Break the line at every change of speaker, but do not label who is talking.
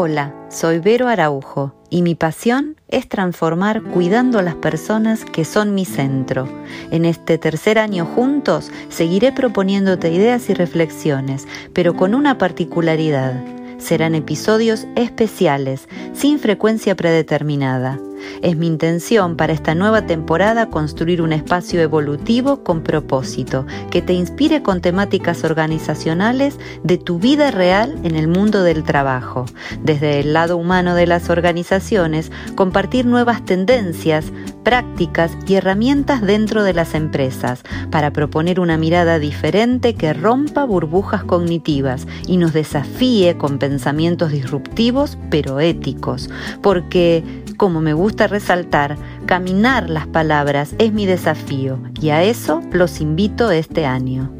Hola, soy Vero Araujo y mi pasión es transformar cuidando a las personas que son mi centro. En este tercer año juntos seguiré proponiéndote ideas y reflexiones, pero con una particularidad. Serán episodios especiales, sin frecuencia predeterminada. Es mi intención para esta nueva temporada construir un espacio evolutivo con propósito, que te inspire con temáticas organizacionales de tu vida real en el mundo del trabajo. Desde el lado humano de las organizaciones, compartir nuevas tendencias, prácticas y herramientas dentro de las empresas para proponer una mirada diferente que rompa burbujas cognitivas y nos desafíe con pensamientos disruptivos pero éticos. Porque, como me gusta resaltar, caminar las palabras es mi desafío y a eso los invito este año.